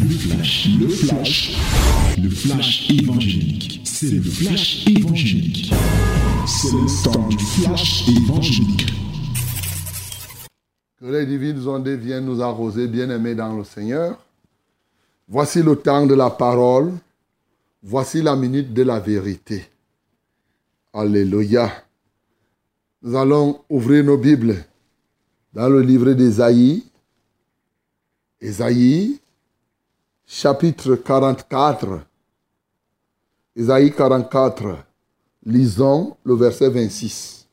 Le flash, le flash, le flash évangélique. C'est le flash évangélique. C'est le temps du flash évangélique. Que les divines ondes viennent nous arroser, bien-aimés dans le Seigneur. Voici le temps de la parole. Voici la minute de la vérité. Alléluia. Nous allons ouvrir nos Bibles dans le livre d'Ésaïe. Ésaïe, chapitre 44. Ésaïe 44. Lisons le verset 26.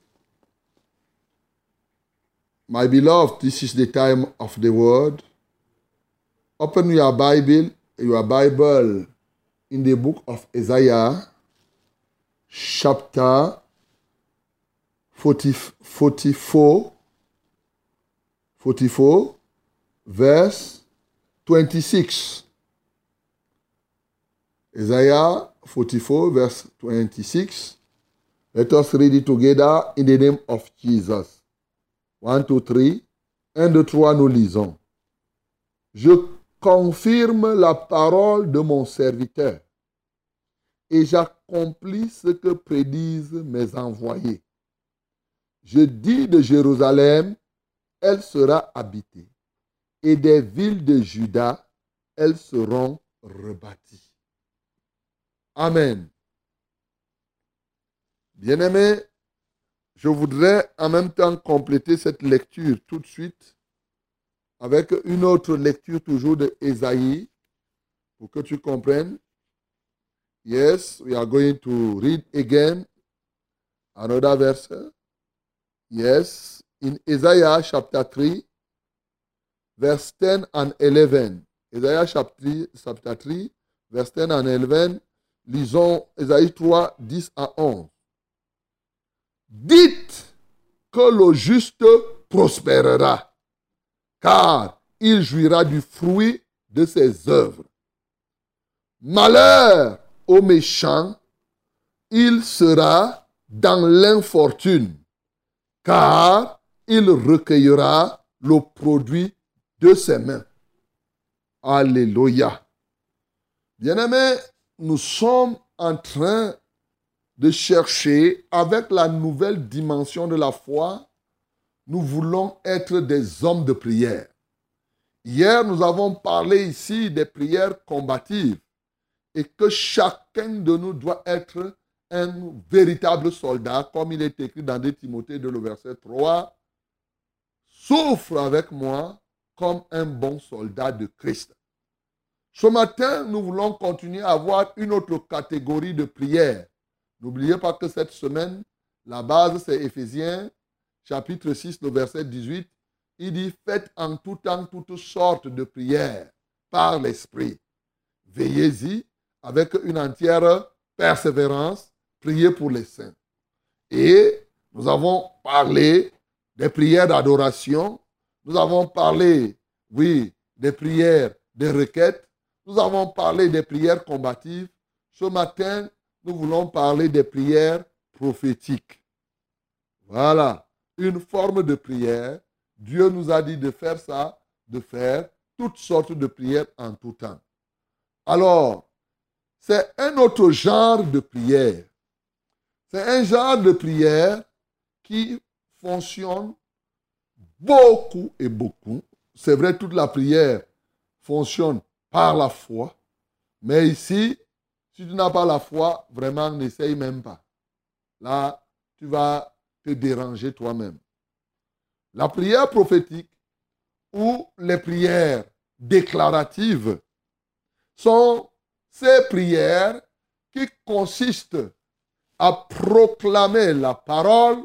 My beloved, this is the time of the word. Open your Bible, your Bible in the book of Isaiah, chapter 40, 44, 44, verse 26. Isaiah 44, verse 26. Let us read it together in the name of Jesus. 1, 2, 3. 1, 2, 3, nous lisons. Je confirme la parole de mon serviteur et j'accomplis ce que prédisent mes envoyés. Je dis de Jérusalem, elle sera habitée, et des villes de Juda, elles seront rebâties. Amen. Bien-aimés, je voudrais en même temps compléter cette lecture tout de suite avec une autre lecture toujours de Ésaïe pour que tu comprennes. Yes, we are going to read again another verse. Yes, in Isaiah chapter 3, verse 10 and 11. Isaiah chapter 3, verse 10 and 11. Lisons Isaïe 3, 10 à 11. Dites que le juste prospérera, car il jouira du fruit de ses œuvres. Malheur au méchant, il sera dans l'infortune, car il recueillera le produit de ses mains. Alléluia. Bien-aimés, nous sommes en train de chercher avec la nouvelle dimension de la foi, nous voulons être des hommes de prière. Hier, nous avons parlé ici des prières combatives et que chacun de nous doit être un véritable soldat, comme il est écrit dans 2 Timothée de le verset 3. Souffre avec moi comme un bon soldat de Christ. Ce matin, nous voulons continuer à avoir une autre catégorie de prières. N'oubliez pas que cette semaine, la base, c'est Éphésiens, chapitre 6, le verset 18. Il dit, faites en tout temps toutes sortes de prières par l'Esprit. Veillez-y avec une entière persévérance, priez pour les saints. Et nous avons parlé des prières d'adoration, nous avons parlé, oui, des prières des requêtes, nous avons parlé des prières combatives. Ce matin, nous voulons parler des prières prophétiques. Voilà, une forme de prière. Dieu nous a dit de faire ça, de faire toutes sortes de prières en tout temps. Alors, c'est un autre genre de prière. C'est un genre de prière qui fonctionne beaucoup et beaucoup. C'est vrai, toute la prière fonctionne la foi. Mais ici, si tu n'as pas la foi, vraiment, n'essaye même pas. Là, tu vas te déranger toi-même. La prière prophétique ou les prières déclaratives sont ces prières qui consistent à proclamer la parole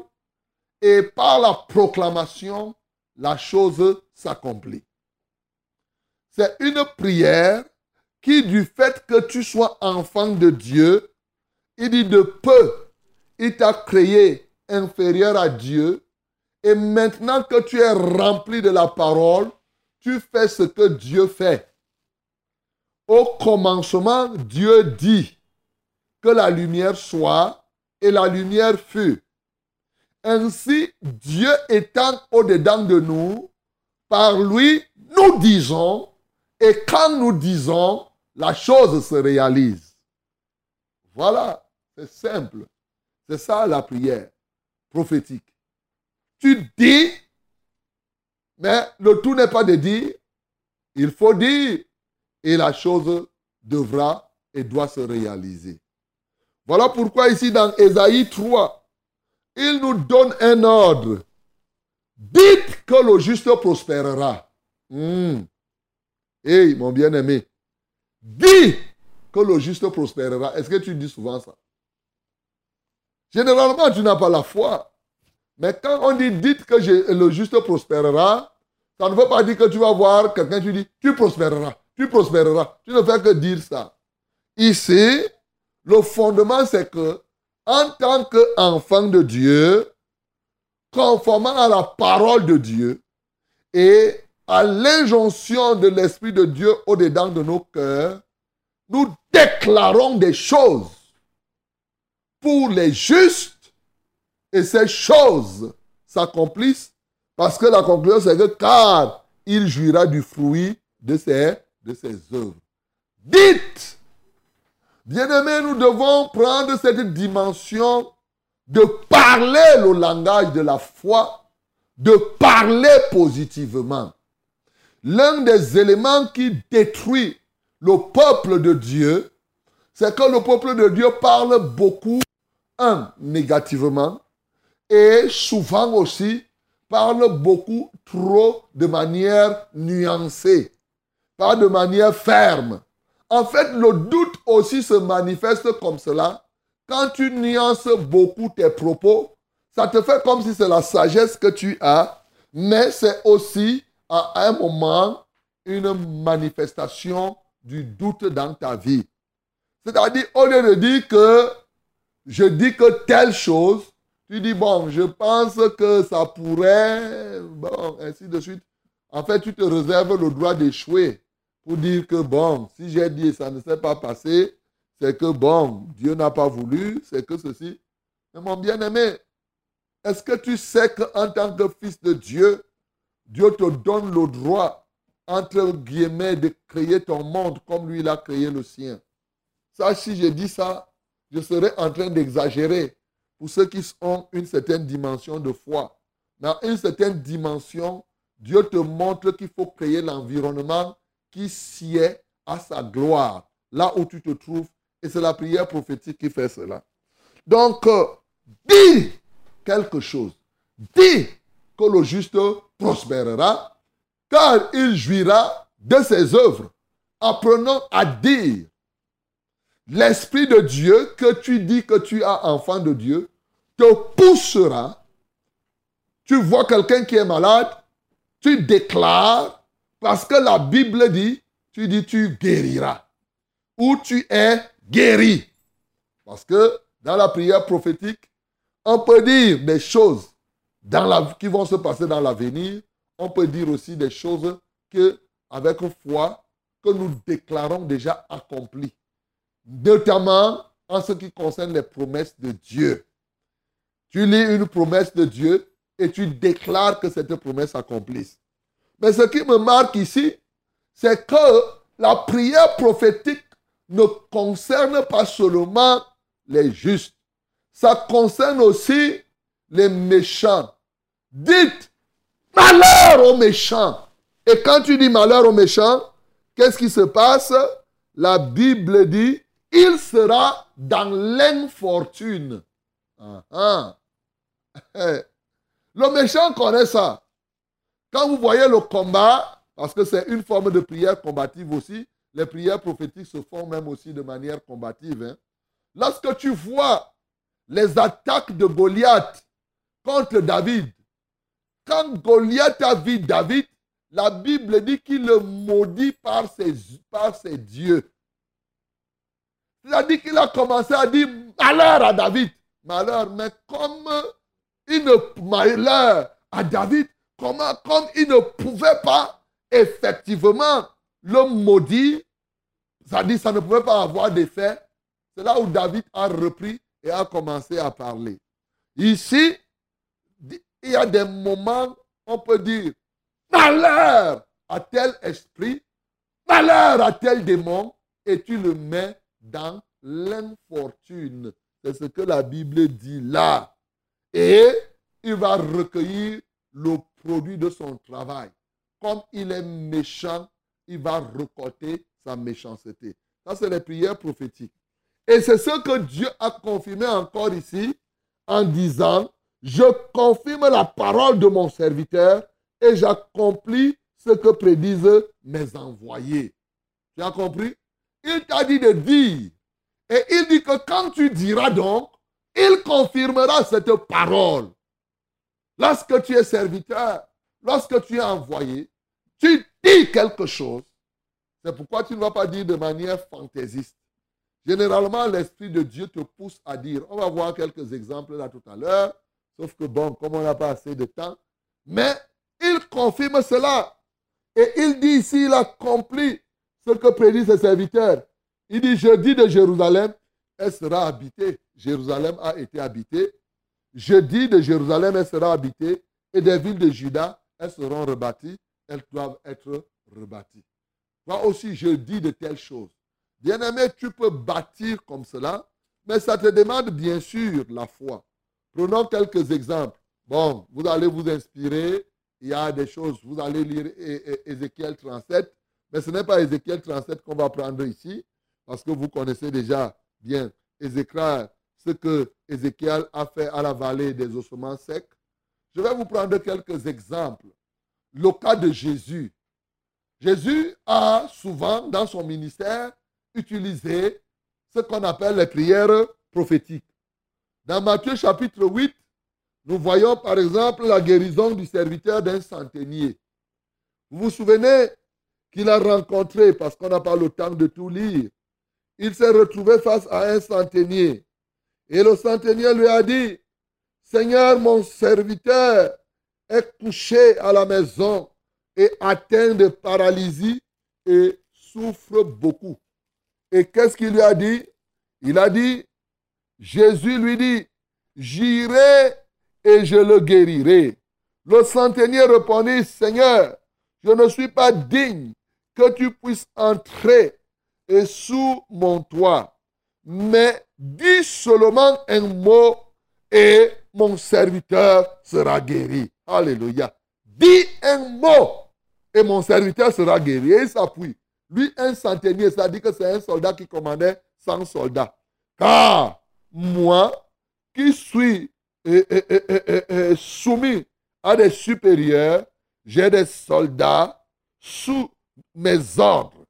et par la proclamation, la chose s'accomplit. C'est une prière qui, du fait que tu sois enfant de Dieu, il dit de peu, il t'a créé inférieur à Dieu. Et maintenant que tu es rempli de la parole, tu fais ce que Dieu fait. Au commencement, Dieu dit que la lumière soit et la lumière fut. Ainsi, Dieu étant au-dedans de nous, par lui, nous disons Et quand nous disons, la chose se réalise. Voilà, c'est simple. C'est ça la prière prophétique. Tu dis, mais le tout n'est pas de dire, il faut dire, et la chose devra et doit se réaliser. Voilà pourquoi ici dans Ésaïe 3, il nous donne un ordre. Dites que le juste prospérera. Hum. Hey, mon bien-aimé, dis que le juste prospérera. Est-ce que tu dis souvent ça? Généralement, tu n'as pas la foi. Mais quand on dit dites que le juste prospérera, ça ne veut pas dire que tu vas voir quelqu'un, tu dis tu prospéreras, tu prospéreras. Tu ne fais que dire ça. Ici, le fondement, c'est que en tant qu'enfant de Dieu, conformément à la parole de Dieu et à l'injonction de l'Esprit de Dieu au-dedans de nos cœurs, nous déclarons des choses pour les justes et ces choses s'accomplissent parce que la conclusion c'est que car il jouira du fruit de ses, de ses œuvres. Dites, bien-aimés, nous devons prendre cette dimension de parler le langage de la foi, de parler positivement. L'un des éléments qui détruit le peuple de Dieu, c'est que le peuple de Dieu parle beaucoup, un, négativement, et souvent aussi parle beaucoup trop de manière nuancée, pas de manière ferme. En fait, le doute aussi se manifeste comme cela. Quand tu nuances beaucoup tes propos, ça te fait comme si c'est la sagesse que tu as, mais c'est aussi à un moment une manifestation du doute dans ta vie. C'est-à-dire, au lieu de dire que je dis que telle chose, tu dis, bon, je pense que ça pourrait, bon, ainsi de suite. En fait, tu te réserves le droit d'échouer pour dire que, bon, si j'ai dit ça ne s'est pas passé, c'est que, bon, Dieu n'a pas voulu, c'est que ceci. Mais mon bien-aimé, est-ce que tu sais qu'en tant que fils de Dieu, Dieu te donne le droit entre guillemets, de créer ton monde comme lui, il a créé le sien. Ça, si je dis ça, je serais en train d'exagérer pour ceux qui ont une certaine dimension de foi. Dans une certaine dimension, Dieu te montre qu'il faut créer l'environnement qui sied à sa gloire, là où tu te trouves. Et c'est la prière prophétique qui fait cela. Donc, euh, dis quelque chose. Dis le juste prospérera car il jouira de ses œuvres. Apprenons à dire, l'Esprit de Dieu que tu dis que tu as enfant de Dieu te poussera. Tu vois quelqu'un qui est malade, tu déclares, parce que la Bible dit, tu dis tu guériras. Ou tu es guéri. Parce que dans la prière prophétique, on peut dire des choses dans la, qui vont se passer dans l'avenir on peut dire aussi des choses que, avec foi, que nous déclarons déjà accomplies. Notamment en ce qui concerne les promesses de Dieu. Tu lis une promesse de Dieu et tu déclares que cette promesse s'accomplisse. Mais ce qui me marque ici, c'est que la prière prophétique ne concerne pas seulement les justes, ça concerne aussi les méchants. Dites Malheur aux méchants. Et quand tu dis malheur aux méchants, qu'est-ce qui se passe? La Bible dit, il sera dans l'infortune. Ah, ah. Le méchant connaît ça. Quand vous voyez le combat, parce que c'est une forme de prière combative aussi, les prières prophétiques se font même aussi de manière combative. Hein. Lorsque tu vois les attaques de Goliath contre David, quand Goliath a vu David, la Bible dit qu'il le maudit par ses, par ses dieux. C'est-à-dire qu'il a commencé à dire malheur à David. Malheur, mais comme il ne malheur à David, comment, comme il ne pouvait pas effectivement le maudire, c'est-à-dire ça ne pouvait pas avoir d'effet, c'est là où David a repris et a commencé à parler. Ici, il y a des moments, on peut dire, malheur à tel esprit malheur à tel démon et tu le mets dans l'infortune. C'est ce que la Bible dit là. Et il va recueillir le produit de son travail. Comme il est méchant, il va récolter sa méchanceté. Ça, c'est les prières prophétiques. Et c'est ce que Dieu a confirmé encore ici en disant, je confirme la parole de mon serviteur et j'accomplis ce que prédisent mes envoyés. Tu as compris? Il t'a dit de dire. Et il dit que quand tu diras donc, il confirmera cette parole. Lorsque tu es serviteur, lorsque tu es envoyé, tu dis quelque chose. C'est pourquoi tu ne vas pas dire de manière fantaisiste. Généralement, l'Esprit de Dieu te pousse à dire. On va voir quelques exemples là tout à l'heure. Sauf que bon, comme on n'a pas assez de temps. Mais il confirme cela. Et il dit ici, il accomplit ce que prédit ses serviteurs. Il dit, je dis de Jérusalem, elle sera habitée. Jérusalem a été habitée. Je dis de Jérusalem, elle sera habitée. Et des villes de Juda, elles seront rebâties. Elles doivent être rebâties. Toi aussi, je dis de telles choses. Bien-aimé, tu peux bâtir comme cela, mais ça te demande bien sûr la foi. Prenons quelques exemples. Bon, vous allez vous inspirer. Il y a des choses, vous allez lire Ézéchiel 37, mais ce n'est pas Ézéchiel 37 qu'on va prendre ici, parce que vous connaissez déjà bien Ézéchiel, ce que Ézéchiel a fait à la vallée des ossements secs. Je vais vous prendre quelques exemples. Le cas de Jésus. Jésus a souvent, dans son ministère, utilisé ce qu'on appelle les prières prophétiques. Dans Matthieu chapitre 8, nous voyons par exemple la guérison du serviteur d'un centenier. Vous vous souvenez qu'il a rencontré, parce qu'on n'a pas le temps de tout lire, il s'est retrouvé face à un centenier. Et le centenier lui a dit, Seigneur, mon serviteur est couché à la maison et atteint de paralysie et souffre beaucoup. Et qu'est-ce qu'il lui a dit? Il a dit, Jésus lui dit, j'irai et je le guérirai. Le centenier répondit, Seigneur, je ne suis pas digne que tu puisses entrer et sous mon toit, mais dis seulement un mot et mon serviteur sera guéri. Alléluia. Dis un mot et mon serviteur sera guéri. Et il s'appuie. Lui, un centenier, ça dit que c'est un soldat qui commandait 100 soldats. Car moi, qui suis soumis à des supérieurs, j'ai des soldats sous mes ordres.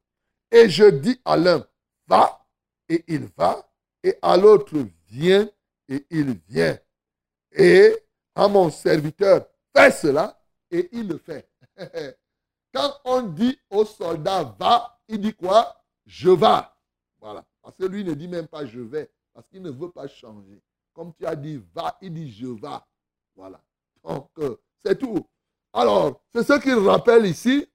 Et je dis à l'un, va, et il va, et à l'autre, viens, et il vient. Et à mon serviteur, fais cela, et il le fait. Quand on dit au soldat va, il dit quoi? Je vais. Voilà. Parce que lui ne dit même pas je vais, parce qu'il ne veut pas changer. Comme tu as dit va, il dit je vais. Voilà. Donc, euh, c'est tout. Alors, c'est ce qu'il rappelle ici.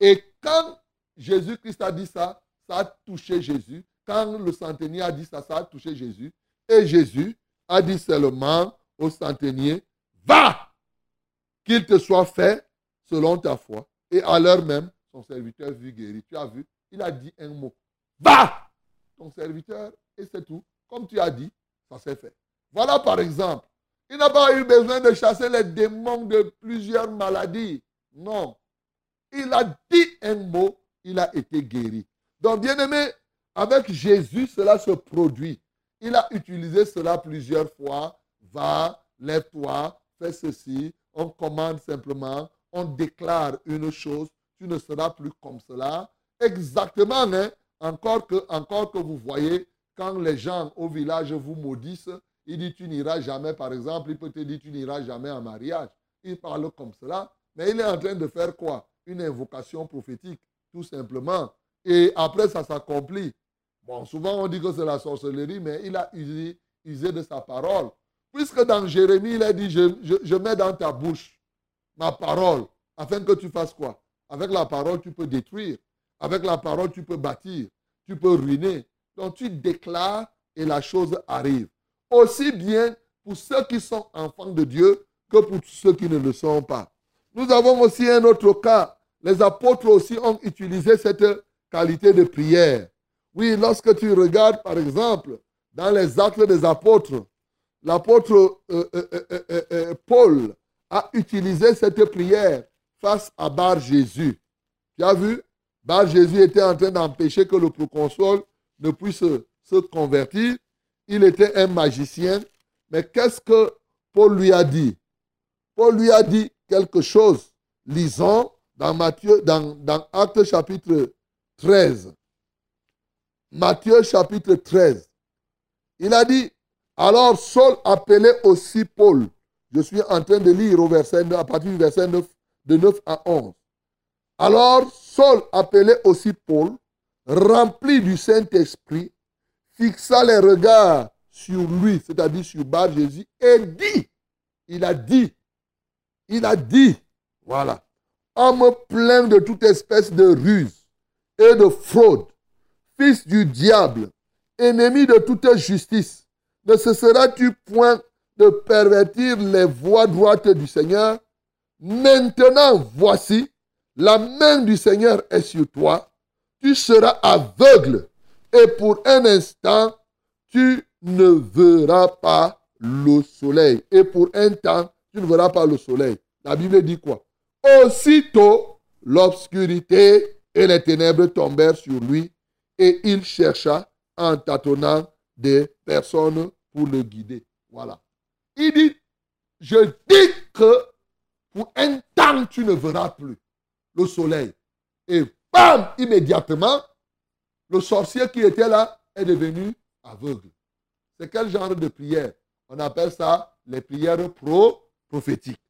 Et quand Jésus-Christ a dit ça, ça a touché Jésus. Quand le centenier a dit ça, ça a touché Jésus. Et Jésus a dit seulement au centenier, va, qu'il te soit fait selon ta foi. Et à l'heure même, son serviteur vit guéri. Tu as vu, il a dit un mot. Va Ton serviteur, et c'est tout. Comme tu as dit, ça s'est fait. Voilà par exemple. Il n'a pas eu besoin de chasser les démons de plusieurs maladies. Non. Il a dit un mot, il a été guéri. Donc, bien aimé, avec Jésus, cela se produit. Il a utilisé cela plusieurs fois. Va, lève-toi, fais ceci. On commande simplement on déclare une chose, tu ne seras plus comme cela. Exactement, hein? encore, que, encore que vous voyez, quand les gens au village vous maudissent, il dit tu n'iras jamais, par exemple, il peut te dire tu n'iras jamais en mariage. Il parle comme cela, mais il est en train de faire quoi? Une invocation prophétique, tout simplement. Et après, ça s'accomplit. Bon, souvent on dit que c'est la sorcellerie, mais il a usé, de sa parole. Puisque dans Jérémie, il a dit, je mets dans ta bouche ma parole, afin que tu fasses quoi? Avec la parole, tu peux détruire. Avec la parole, tu peux bâtir. Tu peux ruiner. Donc tu déclares et la chose arrive. Aussi bien pour ceux qui sont enfants de Dieu que pour ceux qui ne le sont pas. Nous avons aussi un autre cas. Les apôtres aussi ont utilisé cette qualité de prière. Oui, lorsque tu regardes, par exemple, dans les actes des apôtres, l'apôtre euh, euh, euh, Paul a utilisé cette prière face à Bar Jésus. Tu as vu? Bar Jésus était en train d'empêcher que le proconsole ne puisse se convertir. Il était un magicien. Mais qu'est-ce que Paul lui a dit? Paul lui a dit quelque chose. Lisons dans Matthieu, dans, dans Actes chapitre 13. Matthieu chapitre 13. Il a dit, alors Saul appelait aussi Paul. Je suis en train de lire à partir du verset 9, de 9 à 11. Alors Saul appelait aussi Paul, rempli du Saint-Esprit, fixa les regards sur lui, c'est-à-dire sur Bar Jésus, et dit, il a dit, il a dit, voilà, homme plein de toute espèce de ruse et de fraude, fils du diable, ennemi de toute justice, ne cesseras-tu point de pervertir les voies droites du Seigneur? Maintenant, voici, la main du Seigneur est sur toi, tu seras aveugle et pour un instant, tu ne verras pas le soleil. Et pour un temps, tu ne verras pas le soleil. La Bible dit quoi? Aussitôt, l'obscurité et les ténèbres tombèrent sur lui et il chercha en tâtonnant des personnes pour le guider. Voilà. Il dit, je dis que pour un temps, tu ne verras plus le soleil. Et bam, immédiatement, le sorcier qui était là est devenu aveugle. C'est quel genre de prière? On appelle ça les prières pro-prophétiques.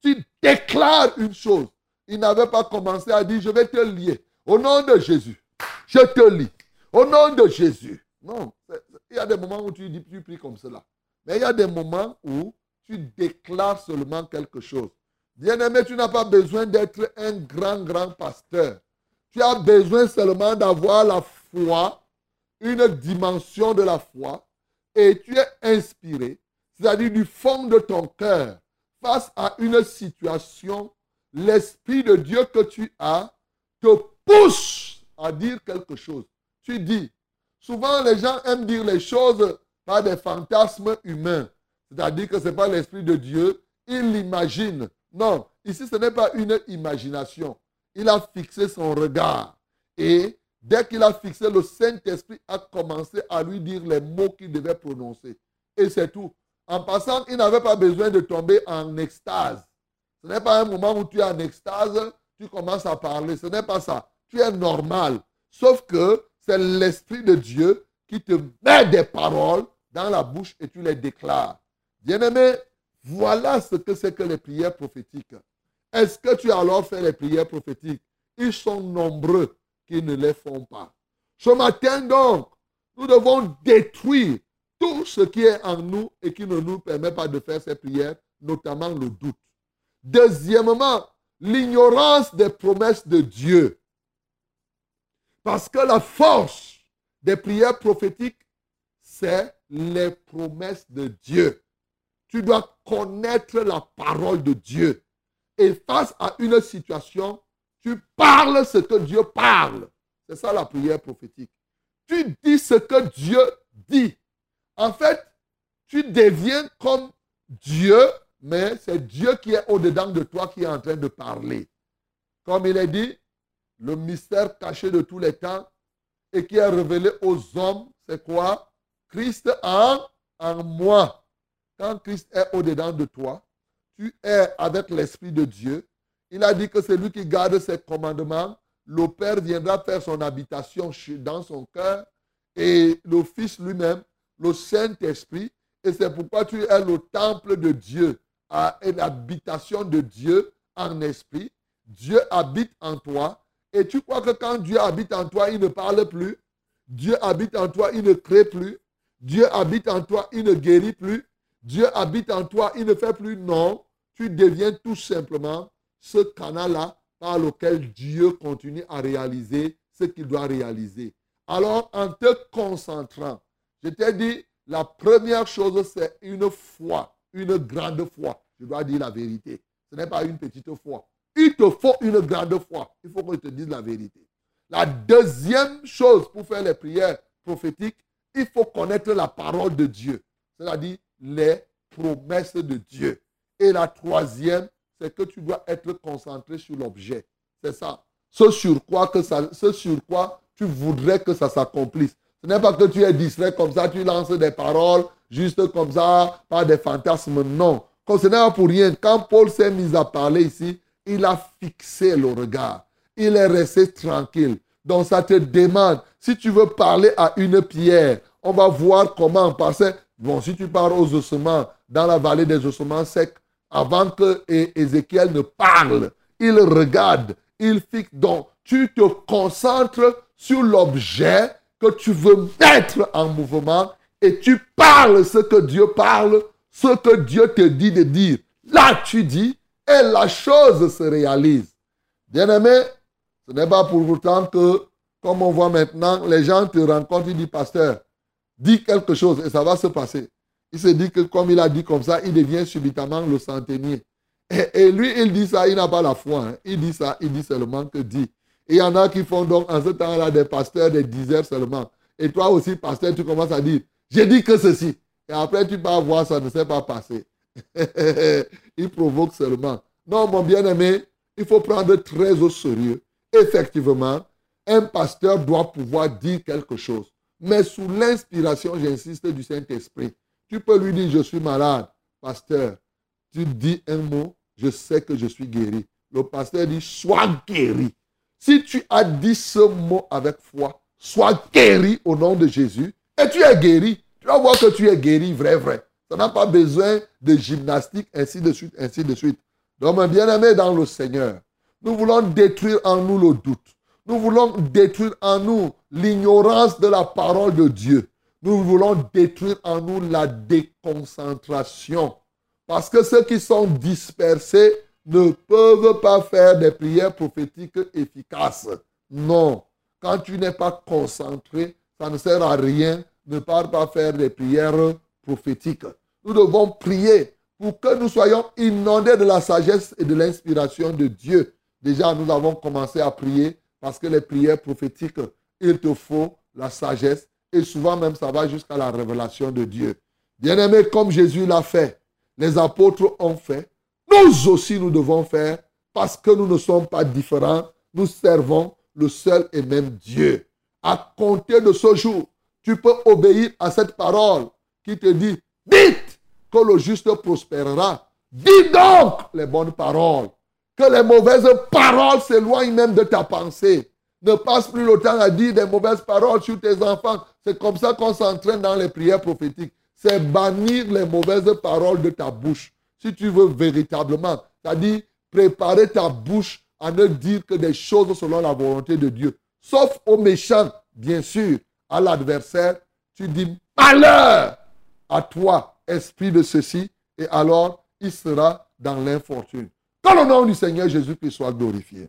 Tu déclares une chose. Il n'avait pas commencé à dire, je vais te lier. Au nom de Jésus, je te lis. Au nom de Jésus. Non, il y a des moments où tu, dis, tu pries comme cela. Mais il y a des moments où tu déclares seulement quelque chose. Bien-aimé, tu n'as pas besoin d'être un grand, grand pasteur. Tu as besoin seulement d'avoir la foi, une dimension de la foi, et tu es inspiré, c'est-à-dire du fond de ton cœur, face à une situation, l'Esprit de Dieu que tu as te pousse à dire quelque chose. Tu dis, souvent les gens aiment dire les choses par des fantasmes humains, c'est-à-dire que ce n'est pas l'Esprit de Dieu, ils l'imaginent. Non, ici ce n'est pas une imagination. Il a fixé son regard. Et dès qu'il a fixé, le Saint-Esprit a commencé à lui dire les mots qu'il devait prononcer. Et c'est tout. En passant, il n'avait pas besoin de tomber en extase. Ce n'est pas un moment où tu es en extase, tu commences à parler. Ce n'est pas ça. Tu es normal. Sauf que c'est l'Esprit de Dieu qui te met des paroles dans la bouche et tu les déclares. Bien-aimé, voilà ce que c'est que les prières prophétiques. Est-ce que tu as alors fait les prières prophétiques? Ils sont nombreux qui ne les font pas. Ce matin donc, nous devons détruire tout ce qui est en nous et qui ne nous permet pas de faire ces prières, notamment le doute. Deuxièmement, l'ignorance des promesses de Dieu. Parce que la force des prières prophétiques, c'est les promesses de Dieu. Tu dois connaître la parole de Dieu. Et face à une situation, tu parles ce que Dieu parle. C'est ça la prière prophétique. Tu dis ce que Dieu dit. En fait, tu deviens comme Dieu, mais c'est Dieu qui est au-dedans de toi qui est en train de parler. Comme il est dit, le mystère caché de tous les temps et qui est révélé aux hommes, c'est quoi? Christ en, en moi. Quand Christ est au-dedans de toi, tu es avec l'Esprit de Dieu. Il a dit que c'est lui qui garde ses commandements. Le Père viendra faire son habitation dans son cœur et le Fils lui-même, le Saint-Esprit. Et c'est pourquoi tu es le temple de Dieu et l'habitation de Dieu en esprit. Dieu habite en toi. Et tu crois que quand Dieu habite en toi, il ne parle plus? Dieu habite en toi, il ne crée plus. Dieu habite en toi, il ne guérit plus. Dieu habite en toi, il ne fait plus? Non. Tu deviens tout simplement ce canal-là par lequel Dieu continue à réaliser ce qu'il doit réaliser. Alors, en te concentrant, je t'ai dit, la première chose, c'est une foi, une grande foi. Je dois dire la vérité. Ce n'est pas une petite foi. Il te faut une grande foi. Il faut que je te dise la vérité. La deuxième chose pour faire les prières prophétiques, il faut connaître la parole de Dieu, c'est-à-dire les promesses de Dieu. Et la troisième, c'est que tu dois être concentré sur l'objet. C'est ça. Ce sur quoi, que ça, ce sur quoi tu voudrais que ça s'accomplisse. Ce n'est pas que tu es distrait comme ça, tu lances des paroles juste comme ça, pas des fantasmes. Non. Ce n'est pas pour rien. Quand Paul s'est mis à parler ici, il a fixé le regard. Il est resté tranquille. Donc ça te demande, si tu veux parler à une pierre, on va voir comment passer. Bon, si tu parles aux ossements, dans la vallée des ossements secs, avant que Ézéchiel ne parle, il regarde, il fixe. Donc, tu te concentres sur l'objet que tu veux mettre en mouvement et tu parles ce que Dieu parle, ce que Dieu te dit de dire. Là, tu dis et la chose se réalise. Bien-aimé, ce n'est pas pour autant que, comme on voit maintenant, les gens te rencontrent, ils disent, pasteur, dis quelque chose et ça va se passer. Il se dit que comme il a dit comme ça, il devient subitement le centenier. Et, lui, il dit ça, il n'a pas la foi. Hein. Il dit ça, il dit seulement que dit. Et il y en a qui font donc en ce temps-là des pasteurs, des diseurs seulement. Et toi aussi, pasteur, tu commences à dire, j'ai dit que ceci. Et après, tu vas voir, ça ne s'est pas passé. il provoque seulement. Non, mon bien-aimé, il faut prendre très au sérieux. Effectivement, un pasteur doit pouvoir dire quelque chose. Mais sous l'inspiration, j'insiste, du Saint-Esprit. Tu peux lui dire, je suis malade. Pasteur, tu dis un mot, je sais que je suis guéri. Le pasteur dit, sois guéri. Si tu as dit ce mot avec foi, sois guéri au nom de Jésus, et tu es guéri. Tu vas voir que tu es guéri, vrai, vrai. Ça n'a pas besoin de gymnastique, ainsi de suite, ainsi de suite. Donc, mon bien-aimé dans le Seigneur, nous voulons détruire en nous le doute. Nous voulons détruire en nous l'ignorance de la parole de Dieu. Nous voulons détruire en nous la déconcentration. Parce que ceux qui sont dispersés ne peuvent pas faire des prières prophétiques efficaces. Non. Quand tu n'es pas concentré, ça ne sert à rien. Ne pas pas faire des prières prophétiques. Nous devons prier pour que nous soyons inondés de la sagesse et de l'inspiration de Dieu. Déjà, nous avons commencé à prier parce que les prières prophétiques, il te faut la sagesse et souvent même ça va jusqu'à la révélation de Dieu. Bien-aimé, comme Jésus l'a fait, les apôtres ont fait, nous aussi nous devons faire parce que nous ne sommes pas différents, nous servons le seul et même Dieu. À compter de ce jour, tu peux obéir à cette parole qui te dit, dites que le juste prospérera. Dis donc les bonnes paroles. Que les mauvaises paroles s'éloignent même de ta pensée. Ne passe plus le temps à dire des mauvaises paroles sur tes enfants. C'est comme ça qu'on s'entraîne dans les prières prophétiques. C'est bannir les mauvaises paroles de ta bouche. Si tu veux véritablement, c'est-à-dire préparer ta bouche à ne dire que des choses selon la volonté de Dieu. Sauf aux méchants, bien sûr, à l'adversaire, tu dis malheur à toi, esprit de ceci, et alors il sera dans l'infortune. Que le nom du Seigneur Jésus-Christ soit glorifié.